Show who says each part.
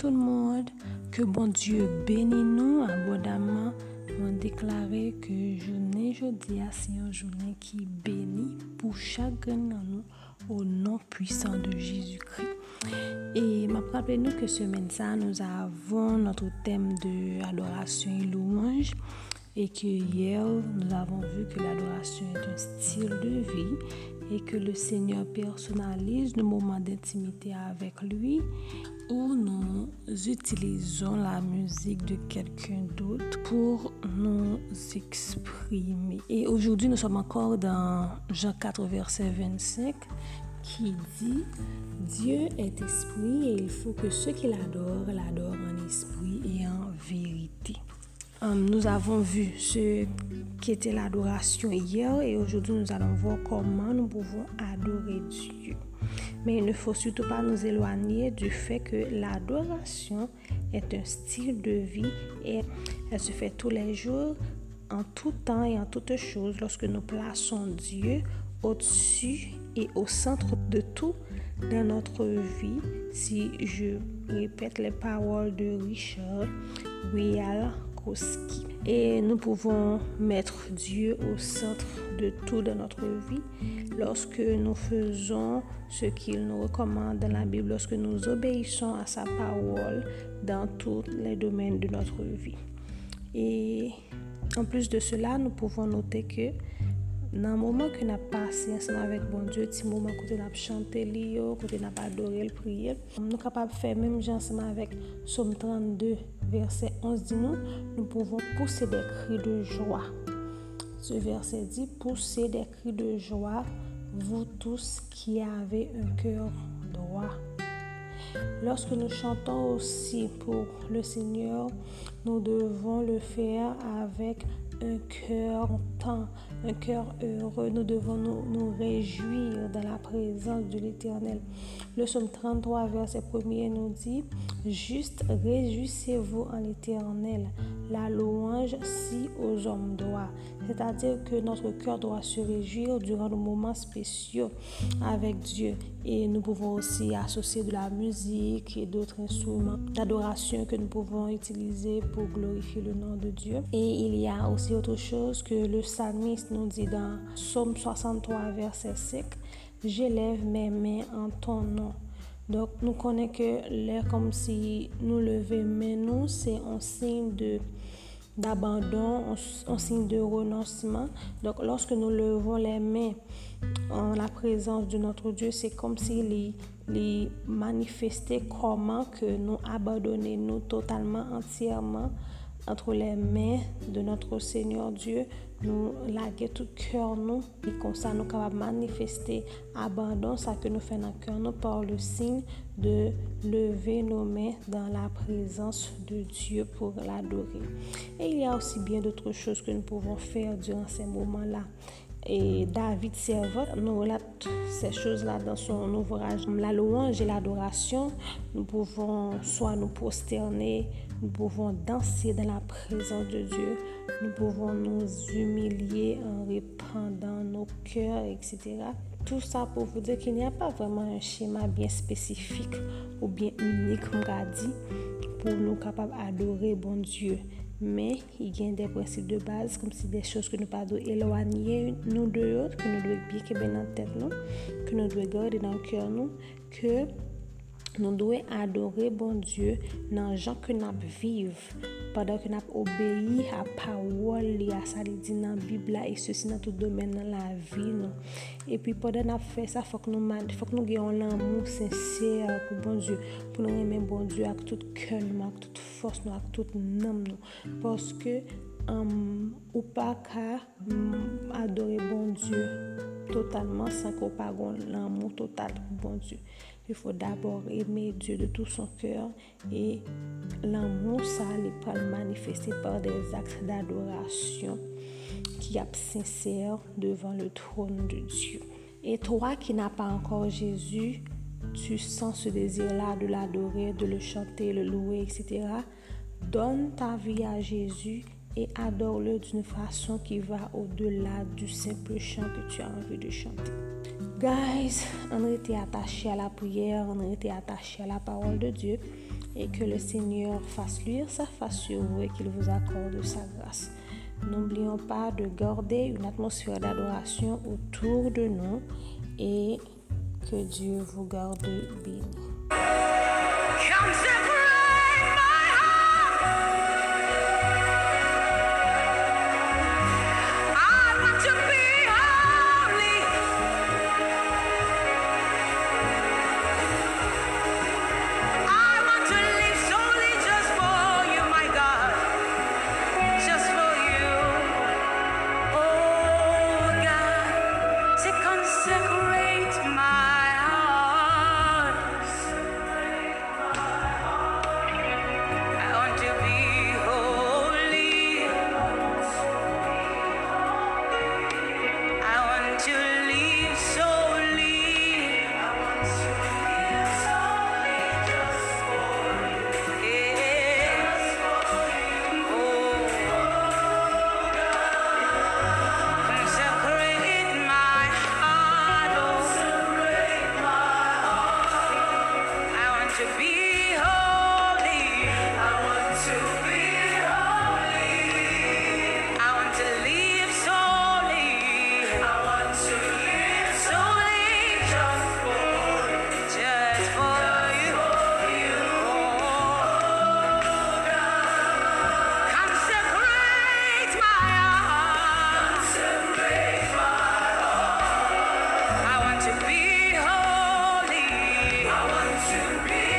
Speaker 1: tout le monde. Que bon Dieu bénisse nous abondamment. On déclaré que journée jeudi c'est une journée qui bénit pour chacun de nous au nom puissant de Jésus-Christ. Et m'a rappelé nous que semaine ça nous avons notre thème de adoration et louange et que hier nous avons vu que l'adoration est un style de vie et que le Seigneur personnalise nos moments d'intimité avec lui où nous utilisons la musique de quelqu'un d'autre pour nous exprimer. Et aujourd'hui, nous sommes encore dans Jean 4, verset 25 qui dit Dieu est esprit et il faut que ceux qui l'adorent l'adorent en esprit et en vérité. Hum, nous avons vu ce qui était l'adoration hier et aujourd'hui nous allons voir comment nous pouvons adorer Dieu. Mais il ne faut surtout pas nous éloigner du fait que l'adoration est un style de vie et elle se fait tous les jours, en tout temps et en toutes choses lorsque nous plaçons Dieu au-dessus et au centre de tout dans notre vie. Si je répète les paroles de Richard Et nous pouvons mettre Dieu au centre de tout dans notre vie lorsque nous faisons ce qu'il nous recommande dans la Bible, lorsque nous obéissons à sa parole dans tous les domaines de notre vie. Et en plus de cela, nous pouvons noter que nan mouman ki nap pase ansama vek bon Diyo, ti mouman kote nap chante li yo, kote nap adore l priye, nou kapab fè mèm jan ansama vek Somme 32, verset 11 di nou, nou pouvon pousse de kri de jwa. Se verset di, pousse de kri de jwa, vous tous qui avez un cœur droit. Lorsque nous chantons aussi pour le Seigneur, nous devons le faire avec un cœur content, un cœur heureux. Nous devons nous, réjouir dans la présence de l'Éternel. Le psaume 33, verset 1 nous dit, Juste réjouissez-vous en l'Éternel, la louange si aux hommes doit. C'est-à-dire que notre cœur doit se réjouir durant nos moments spéciaux avec Dieu. Et nous pouvons aussi associer de la musique et d'autres instruments d'adoration que nous pouvons utiliser pour glorifier le nom de Dieu. Et il y a aussi autre chose que le psalmiste nous dit dans Psaume 63, verset 5, J'élève mes mains en ton nom. Donc, nous connaissons que l'air comme si nous lever mais nous, c'est un signe de d'abandon, un, signe de renoncement. Donc, lorsque nous levons les mains en la présence de notre Dieu, c'est comme s'il les manifestait comment que nous abandonnons nous totalement, entièrement entre les mains de notre Seigneur Dieu, nou lage tout kèr nou, e konsa nou kapab manifeste abandon sa ke nou fè nan kèr nou par le sin de leve nou men dan la prezans de Diyo pou l'adore. Et il y a aussi bien d'autres choses que nous pouvons faire durant ces moments-là. Et David Servot nous relate ces choses-là dans son ouvrage La louange et l'adoration. Nous pouvons soit nous prosterner, nous pouvons danser dans la présence de Dieu, nous pouvons nous humilier en répandant nos cœurs, etc. Tout ça pour vous dire qu'il n'y a pas vraiment un schéma bien spécifique ou bien unique, on va dire, pour nous capables d'adorer bon Dieu. men y gen de prinsip de baz kom si de chos ke nou pa do elwanye nou de yot, ke nou dwe biye kebe nan tet nou, ke nou dwe gade nan kyor nou, ke nou dwe adore bon Diyo nan jan ke nap viv padan ke nap obeyi a pawol li a sa li di nan bibla e se si nan tout domen nan la vi nou. E pi padan nap fe sa fok nou, nou geyon lan mou senser pou bon Diyo, pou nou remen bon Diyo ak tout kèl nou, ak tout fos nou, ak tout nam nou. Poske um, ou pa ka um, adore bon Diyo. Totalement sans qu'on l'amour total pour Dieu. Il faut d'abord aimer Dieu de tout son cœur et l'amour, ça, il peut le manifester par des actes d'adoration qui sont sincères devant le trône de Dieu. Et toi qui n'as pas encore Jésus, tu sens ce désir-là de l'adorer, de le chanter, le louer, etc. Donne ta vie à Jésus et adore-le d'une façon qui va au-delà du simple chant que tu as envie de chanter. Guys, on était attaché à la prière, on était attaché à la parole de Dieu. et que le Seigneur fasse luire sa face sur vous et qu'il vous accorde sa grâce. N'oublions pas de garder une atmosphère d'adoration autour de nous et que Dieu vous garde béni. to be.